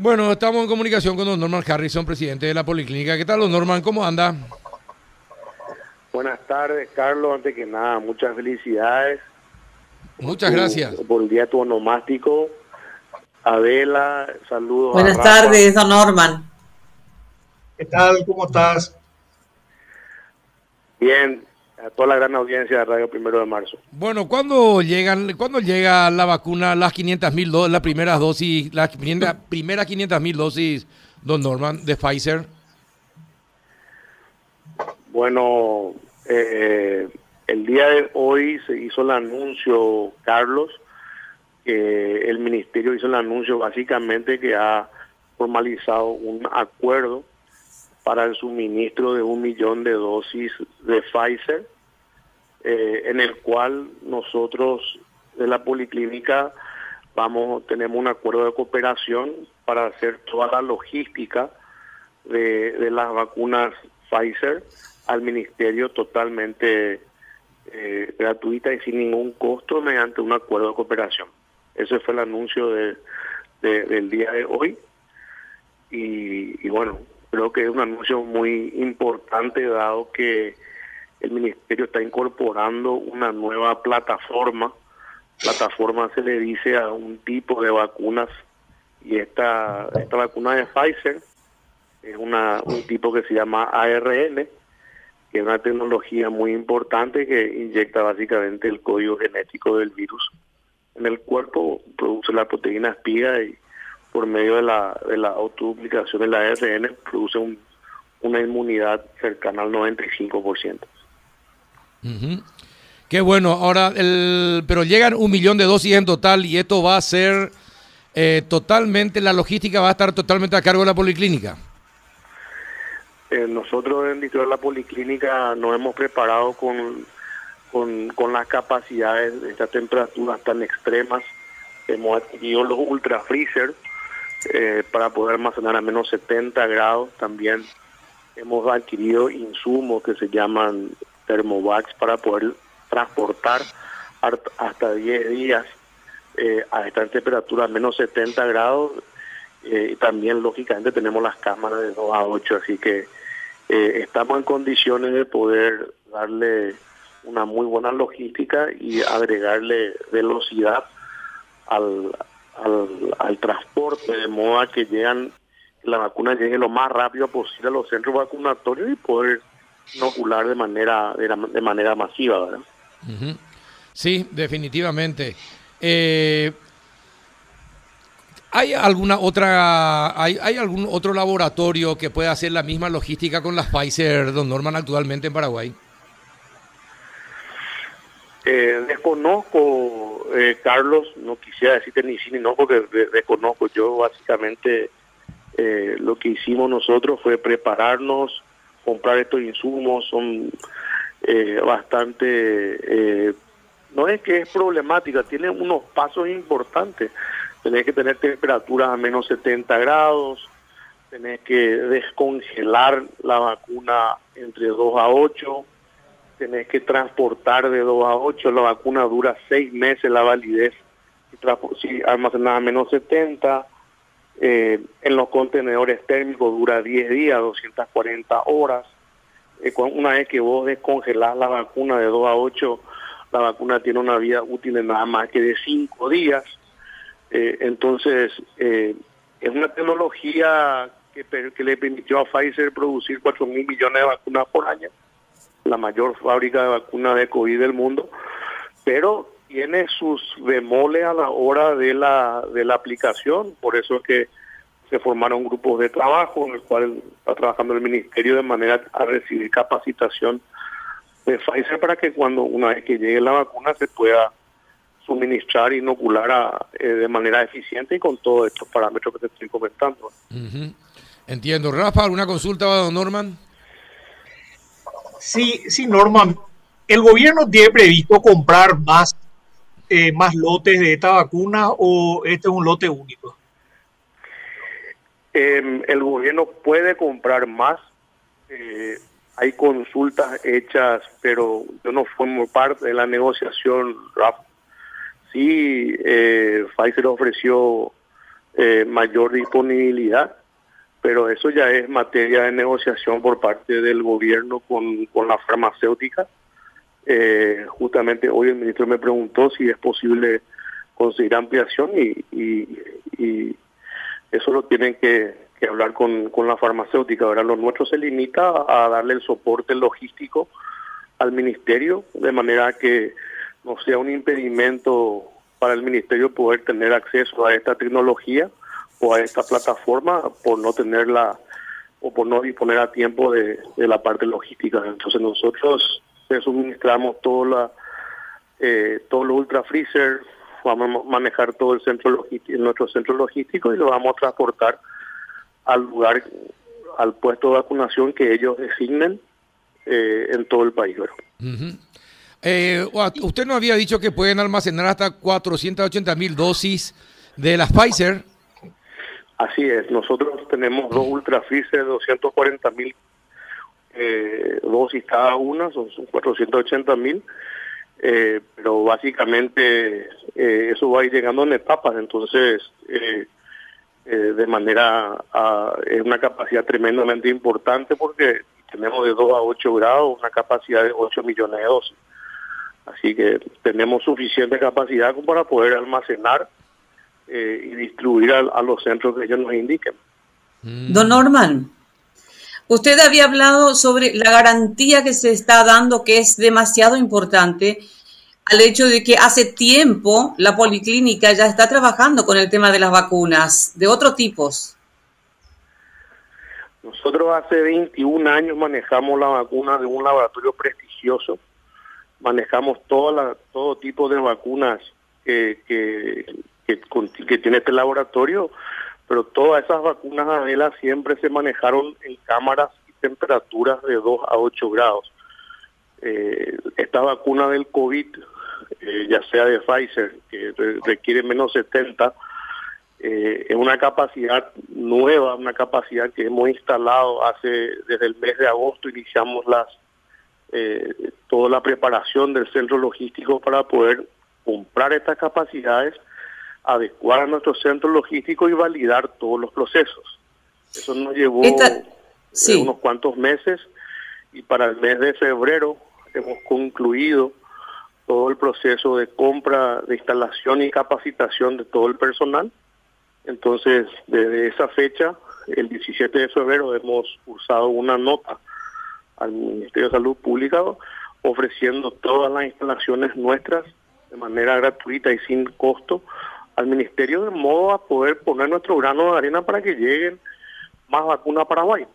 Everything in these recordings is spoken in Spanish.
Bueno, estamos en comunicación con don Norman Harrison, presidente de la Policlínica. ¿Qué tal, don Norman? ¿Cómo anda? Buenas tardes, Carlos. Antes que nada, muchas felicidades. Muchas gracias. Por el día tu onomástico. Adela, saludos. Buenas tardes, don Norman. ¿Qué tal? ¿Cómo estás? Bien, a toda la gran audiencia de Radio Primero de Marzo. Bueno, ¿cuándo llegan, ¿cuándo llega la vacuna, las 500 mil dosis, las primeras dosis, las primeras 500 mil dosis, don Norman, de Pfizer? Bueno, eh, el día de hoy se hizo el anuncio, Carlos, que el ministerio hizo el anuncio básicamente que ha formalizado un acuerdo para el suministro de un millón de dosis de Pfizer, eh, en el cual nosotros de la policlínica vamos tenemos un acuerdo de cooperación para hacer toda la logística de, las vacunas Pfizer al ministerio totalmente eh, gratuita y sin ningún costo mediante un acuerdo de cooperación. Ese fue el anuncio de, del día de hoy y bueno, Creo que es un anuncio muy importante dado que el ministerio está incorporando una nueva plataforma. Plataforma se le dice a un tipo de vacunas y esta, esta vacuna de Pfizer es una, un tipo que se llama ARN, que es una tecnología muy importante que inyecta básicamente el código genético del virus en el cuerpo, produce la proteína espiga y por medio de la, de la autoduplicación de la ARN produce una inmunidad cercana al 95%. Qué bueno. Ahora, el, pero llegan un millón de dosis en total y esto va a ser eh, totalmente, la logística va a estar totalmente a cargo de la policlínica. Eh, nosotros en de la policlínica nos hemos preparado con, con, con las capacidades de estas temperaturas tan extremas. Hemos adquirido los ultra freezer eh, para poder almacenar a menos 70 grados. También hemos adquirido insumos que se llaman thermovacs para poder transportar hasta 10 días eh, a esta temperatura a menos 70 grados. Eh, y también, lógicamente, tenemos las cámaras de 2 a 8, así que estamos en condiciones de poder darle una muy buena logística y agregarle velocidad al, al, transporte, de modo que llegan la vacuna llegue lo más rápido posible a los centros vacunatorios y poder inocular de manera de, manera masiva, ¿verdad? Sí, definitivamente. Eh, ¿Hay alguna otra, hay, hay algún otro laboratorio que pueda hacer la misma logística con las Pfizer, don Norman, actualmente en Paraguay? Eh, desconozco, eh, Carlos, no quisiera decirte ni sí ni no porque desconozco. Yo básicamente eh, lo que hicimos nosotros fue prepararnos, comprar estos insumos, son bastante, no es que es problemática, tiene unos pasos importantes. Tenés que tener temperaturas a menos 70 grados, tenés que descongelar la vacuna entre 2 a 8 tenés que transportar de 2 a 8, la vacuna dura 6 meses la validez, si almacenada menos 70, eh, en los contenedores térmicos dura 10 días, 240 horas. Eh, una vez que vos descongelás la vacuna de 2 a 8, la vacuna tiene una vida útil de nada más que de 5 días. Eh, entonces, es una tecnología que, que le permitió a Pfizer producir 4 mil millones de vacunas por año la mayor fábrica de vacunas de COVID del mundo, pero tiene sus bemoles a la hora de la, de la aplicación, por eso es que se formaron grupos de trabajo en el cual está trabajando el ministerio de manera a recibir capacitación de Pfizer para que cuando una vez que llegue la vacuna se pueda suministrar, inocular eh, de manera eficiente y con todos estos parámetros que te estoy comentando. Entiendo. Rafa, ¿alguna consulta, don Norman? Sí, sí, Norman. ¿El gobierno tiene previsto comprar más, eh, más lotes de esta vacuna o este es un lote único? Em, el gobierno puede comprar más. Eh, hay consultas hechas, pero yo no formo parte de la negociación, Sí, eh, Pfizer ofreció eh, mayor disponibilidad, pero eso ya es materia de negociación por parte del gobierno con, con la farmacéutica. Eh, justamente hoy el ministro me preguntó si es posible conseguir ampliación y, y, eso lo tienen que, hablar con, con, la farmacéutica. Ahora lo nuestro se limita a darle el soporte logístico al ministerio de manera que no sea un impedimento para el ministerio poder tener acceso a esta tecnología o a esta plataforma por no tenerla o por no disponer a tiempo de, la parte logística. Entonces nosotros suministramos todo la, eh, todos los ultra freezer, vamos a manejar todo el centro logístico, nuestro centro logístico y lo vamos a transportar al lugar, al puesto de vacunación que ellos designen eh, en todo el país. Eh, usted nos había dicho que pueden almacenar hasta 480 mil dosis de la Pfizer. Así es, nosotros tenemos dos Ultra Freezer de 240 mil eh, dosis cada una, son, 480 mil, eh, pero básicamente eh, eso va a ir llegando en etapas, entonces de manera, es una capacidad tremendamente importante porque tenemos de 2 a 8 grados una capacidad de 8 millones de dosis. Así que tenemos suficiente capacidad para poder almacenar y distribuir a, los centros que ellos nos indiquen. Don Norman, Usted había hablado sobre la garantía que se está dando, que es demasiado importante, al hecho de que hace tiempo la policlínica ya está trabajando con el tema de las vacunas, de otros tipos. Nosotros hace 21 años manejamos la vacuna de un laboratorio prestigioso, manejamos toda todo tipo de vacunas que, que, que tiene este laboratorio pero todas esas vacunas Adela siempre se manejaron en cámaras y temperaturas de 2 a 8 grados. Eh, esta vacuna del COVID, eh, ya sea de Pfizer, que requiere menos 70, eh, es una capacidad nueva, una capacidad que hemos instalado hace desde el mes de agosto, iniciamos las toda la preparación del centro logístico para poder comprar estas capacidades adecuar a nuestro centro logístico y validar todos los procesos. Eso nos llevó eh, unos cuantos meses y para el mes de febrero hemos concluido todo el proceso de compra, de instalación y capacitación de todo el personal. Entonces, desde esa fecha, el 17 de febrero, hemos usado una nota al Ministerio de Salud Pública ofreciendo todas las instalaciones nuestras de manera gratuita y sin costo al ministerio de modo a poder poner nuestro grano de arena para que lleguen más vacunas a Paraguay.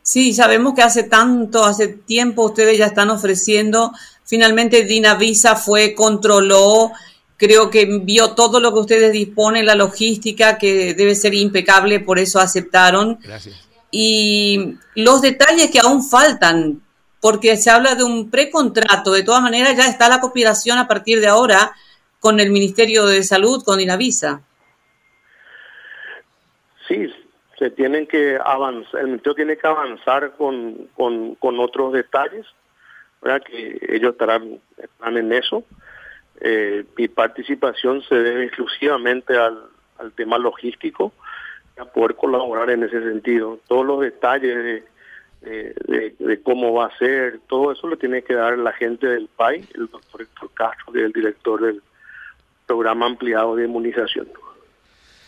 Sí, sabemos que hace tanto, hace tiempo ustedes ya están ofreciendo. Finalmente Dinavisa fue, controló, creo que vio todo lo que ustedes disponen, la logística, que debe ser impecable, por eso aceptaron. Gracias. Y los detalles que aún faltan, porque se habla de un precontrato, de todas maneras ya está la cooperación a partir de ahora con el Ministerio de Salud, con Inavisa. Sí, se tienen que avanzar, el Ministerio tiene que avanzar con, con, otros detalles, ¿verdad? que ellos estarán, están en eso. Eh, mi participación se debe exclusivamente al, al tema logístico, a poder colaborar en ese sentido. Todos los detalles de, de, cómo va a ser, todo eso lo tiene que dar la gente del país, el doctor Héctor Castro, que es el director del, programa ampliado de inmunización.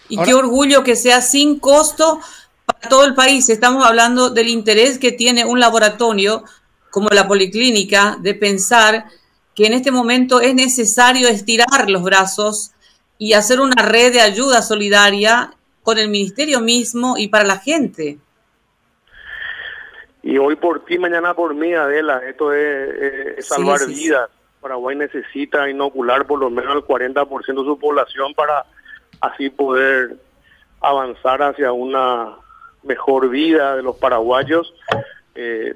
Y qué orgullo que sea sin costo para todo el país. Estamos hablando del interés que tiene un laboratorio como la Policlínica de pensar que en este momento es necesario estirar los brazos y hacer una red de ayuda solidaria con el ministerio mismo y para la gente. Y hoy por ti, mañana por mí, Adela, esto es, salvar vidas. Paraguay necesita inocular por lo menos el 40% de su población para así poder avanzar hacia una mejor vida de los paraguayos. Eh,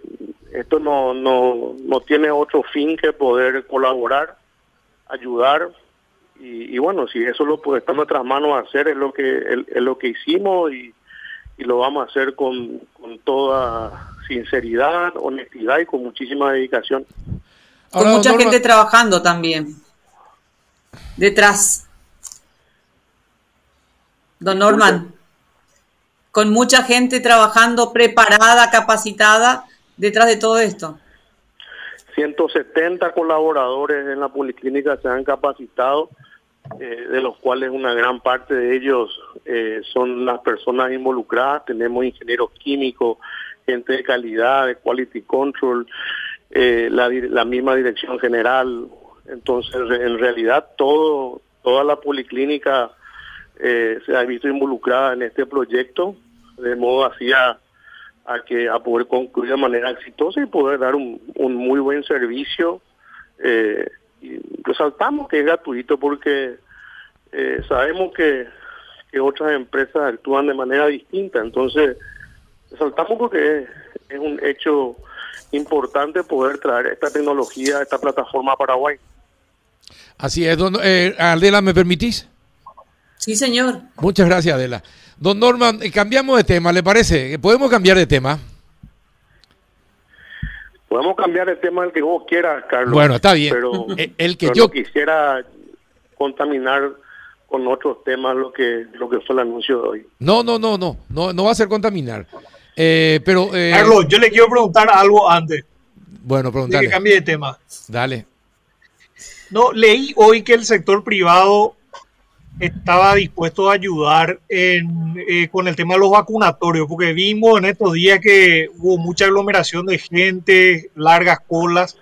esto no, no, no tiene otro fin que poder colaborar, ayudar y, bueno, si eso lo puede estar en nuestras manos hacer es lo que es, lo que hicimos y, y, lo vamos a hacer con, con toda sinceridad, honestidad y con muchísima dedicación. Con mucha gente trabajando también. Detrás. Don Norman, con mucha gente trabajando preparada, capacitada detrás de todo esto. 170 colaboradores en la policlínica se han capacitado, eh, de los cuales una gran parte de ellos eh, son las personas involucradas. Tenemos ingenieros químicos, gente de calidad, de quality control, eh, la, la misma dirección general. Entonces, en realidad, todo toda la policlínica se ha visto involucrada en este proyecto, de modo así a, que a poder concluir de manera exitosa y poder dar un, un muy buen servicio. Eh, y resaltamos que es gratuito porque eh, sabemos que, que otras empresas actúan de manera distinta, entonces resaltamos porque es un hecho importante poder traer esta tecnología, esta plataforma a Paraguay. Así es, don, eh, Adela, ¿me permitís? Sí, señor. Muchas gracias, Adela. Don Norman, eh, cambiamos de tema, ¿le parece? ¿Podemos cambiar de tema? Podemos cambiar de tema el que vos quieras, Carlos. Bueno, está bien. Pero, el, que pero yo no quisiera contaminar con otros temas lo que lo que fue el anuncio de hoy. No, no, no, no, no, no va a ser contaminar. Eh, pero eh, Carlos, yo le quiero preguntar algo antes bueno, de preguntale. que cambie de tema. Dale. No, leí hoy que el sector privado estaba dispuesto a ayudar en, eh, con el tema de los vacunatorios, porque vimos en estos días que hubo mucha aglomeración de gente, largas colas.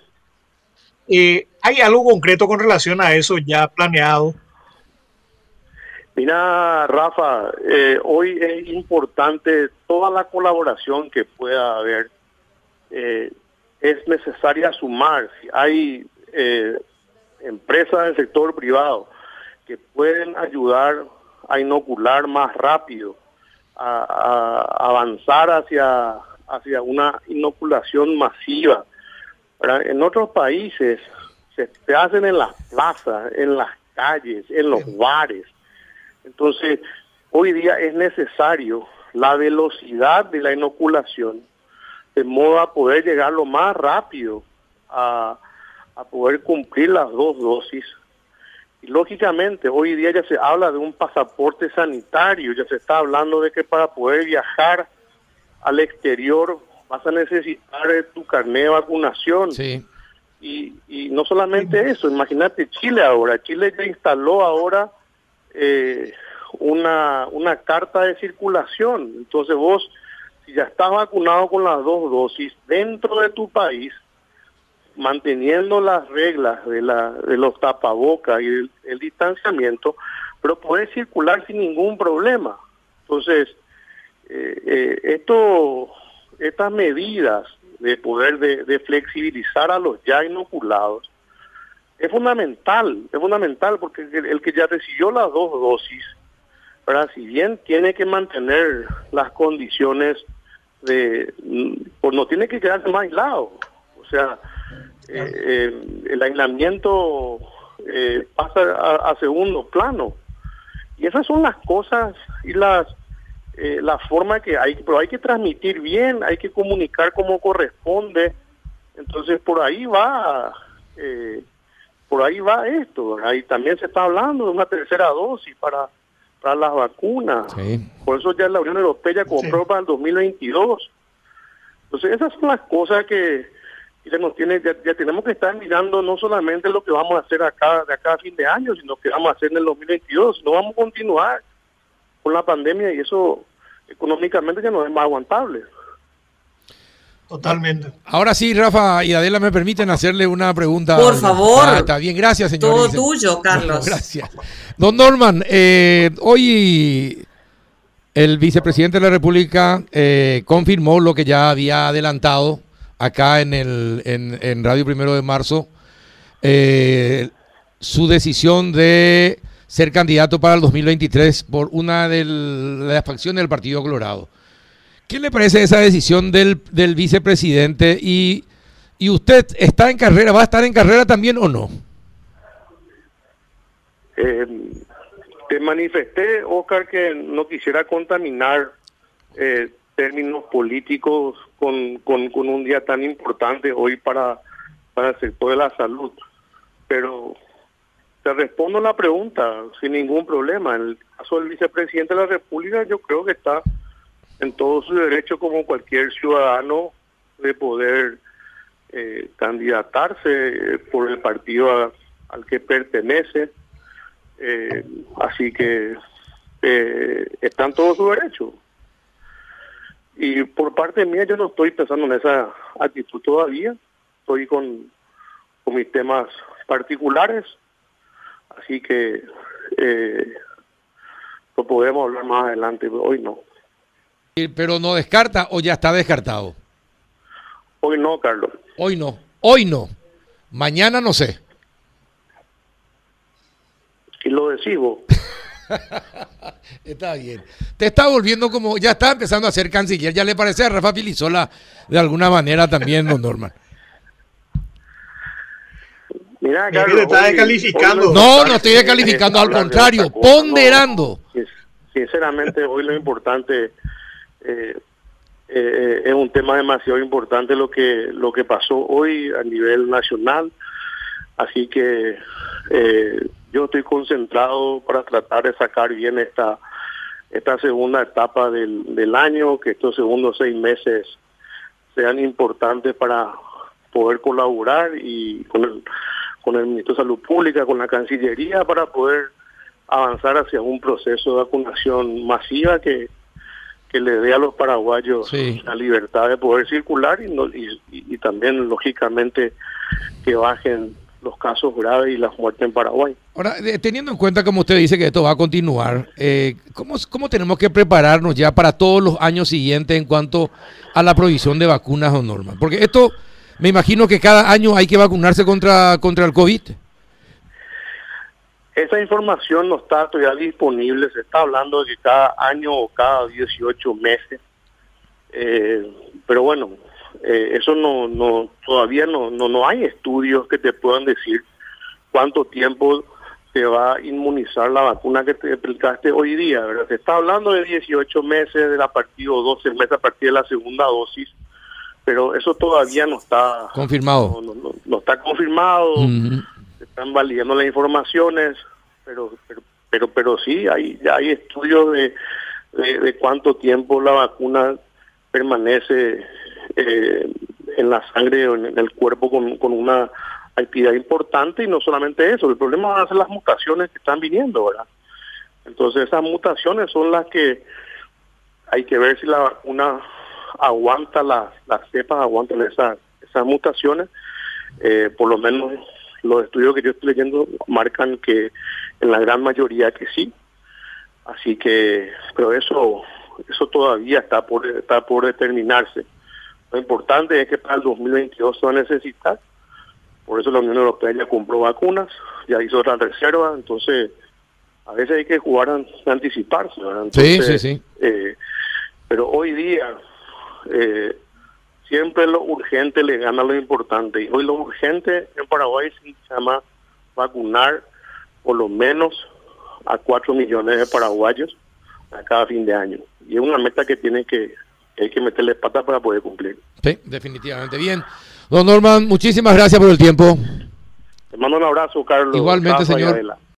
Eh, ¿Hay algo concreto con relación a eso ya planeado? Mira, Rafa, eh, hoy es importante toda la colaboración que pueda haber. Eh, es necesaria sumar. Si hay eh, empresas del sector privado que pueden ayudar a inocular más rápido, a, a avanzar hacia, hacia una inoculación masiva. ¿verdad? En otros países se, se hacen en las plazas, en las calles, en los bares. Entonces, hoy día es necesario la velocidad de la inoculación, de modo a poder llegar lo más rápido a, a poder cumplir las dos dosis. Y lógicamente, hoy día ya se habla de un pasaporte sanitario, ya se está hablando de que para poder viajar al exterior vas a necesitar tu carnet de vacunación. Sí. Y, y no solamente eso, imagínate Chile ahora. Chile ya instaló ahora eh, una, una carta de circulación. Entonces vos, si ya estás vacunado con las dos dosis dentro de tu país, manteniendo las reglas de, la, de los tapabocas y el, distanciamiento, pero puedes circular sin ningún problema. Entonces, eh, eh, esto, estas medidas de poder de, de flexibilizar a los ya inoculados es fundamental, es fundamental porque el, el que ya recibió las dos dosis, ¿verdad? si bien tiene que mantener las condiciones de, pues no tiene que quedarse más aislado, o sea, eh, eh, el aislamiento eh, pasa a, a segundo plano. Y esas son las cosas y las eh, la forma que hay, pero hay que transmitir bien, hay que comunicar como corresponde. Entonces por ahí va, eh, por ahí va esto. Ahí también se está hablando de una tercera dosis para para las vacunas. Sí. Por eso ya la Unión Europea compró Sí. para el 2022. Entonces esas son las cosas que ya, nos tiene, ya, ya tenemos que estar mirando no solamente lo que vamos a hacer acá de acá a fin de año, sino que vamos a hacer en el 2022. No vamos a continuar con la pandemia y eso económicamente ya no es más aguantable. Totalmente. Ahora sí, Rafa y Adela me permiten hacerle una pregunta. Por favor. Ah, está bien, gracias, señor. Todo tuyo, Carlos. Bueno, gracias. Don Norman, eh, hoy el vicepresidente de la República eh, confirmó lo que ya había adelantado acá en, el, en, en Radio Primero de Marzo, eh, su decisión de ser candidato para el 2023 por una de las facciones del Partido Colorado. ¿Qué le parece esa decisión del, del vicepresidente? Y, ¿Y usted está en carrera, va a estar en carrera también o no? Eh, te manifesté, Oscar, que no quisiera contaminar eh, términos políticos con, con, un día tan importante hoy para, para el sector de la salud. Pero te respondo la pregunta sin ningún problema. En el caso del vicepresidente de la República, yo creo que está en todo su derecho como cualquier ciudadano de poder eh, candidatarse por el partido al que pertenece. Eh, así que eh, está en todo su derecho. Y por parte mía yo no estoy pensando en esa actitud todavía. Estoy con, con mis temas particulares. Así que eh, lo podemos hablar más adelante, hoy no. Pero no descarta o ya está descartado. Hoy no, Carlos. Hoy no. Hoy no. Mañana no sé. Y lo decimos. está bien. Te está volviendo como, ya está empezando a ser canciller. ¿Ya le parece a Rafa Filizola de alguna manera también, don Norman? Mira, Carlos, está descalificando. no, no estoy descalificando, al contrario, ponderando. sinceramente, hoy lo importante eh, eh, es un tema demasiado importante lo que lo que pasó hoy a nivel nacional. Así que eh, yo estoy concentrado para tratar de sacar bien esta esta segunda etapa del, del año, que estos segundos seis meses sean importantes para poder colaborar y con el, con el Ministro de Salud Pública, con la Cancillería, para poder avanzar hacia un proceso de vacunación masiva que, que le dé a los paraguayos la libertad de poder circular y, no, y, y, también, lógicamente, que bajen los casos graves y las muertes en Paraguay. Ahora, teniendo en cuenta, como usted dice, que esto va a continuar, eh, ¿cómo, ¿cómo tenemos que prepararnos ya para todos los años siguientes en cuanto a la provisión de vacunas o normas? Porque esto, me imagino que cada año hay que vacunarse contra, contra el COVID. Esa información no está todavía disponible, se está hablando de que cada año o cada 18 meses, eh, pero bueno, eh, eso no, no todavía no, no, no hay estudios que te puedan decir cuánto tiempo te va a inmunizar la vacuna que te aplicaste hoy día, ¿verdad? Se está hablando de 18 meses de la partida o 12 meses a partir de la segunda dosis, pero eso todavía no está confirmado. No, no, está confirmado están validando las informaciones, pero pero pero, pero sí, hay, hay estudios de, de, cuánto tiempo la vacuna permanece eh, en la sangre o en el cuerpo con, con una actividad importante y no solamente eso, el problema van a ser las mutaciones que están viniendo, ¿verdad? Entonces esas mutaciones son las que hay que ver si la vacuna aguanta las, las cepas, aguantan esas, esas mutaciones, eh, por lo menos los estudios que yo estoy leyendo marcan que en la gran mayoría que sí. Así que, pero eso eso todavía está por está por determinarse. Lo importante es que para el 2022 se va a necesitar. Por eso la Unión Europea ya compró vacunas, ya hizo otra reserva, entonces a veces hay que jugar a, anticiparse. sí, sí, sí. Eh, pero hoy día eh, siempre lo urgente le gana lo importante. Y hoy lo urgente en Paraguay se llama vacunar por lo menos a 4 millones de paraguayos a cada fin de año. Y es una meta que tiene que, hay que meterle pata para poder cumplir. Sí, definitivamente. Bien. Don Norman, muchísimas gracias por el tiempo. Te mando un abrazo, Carlos. Igualmente, señor.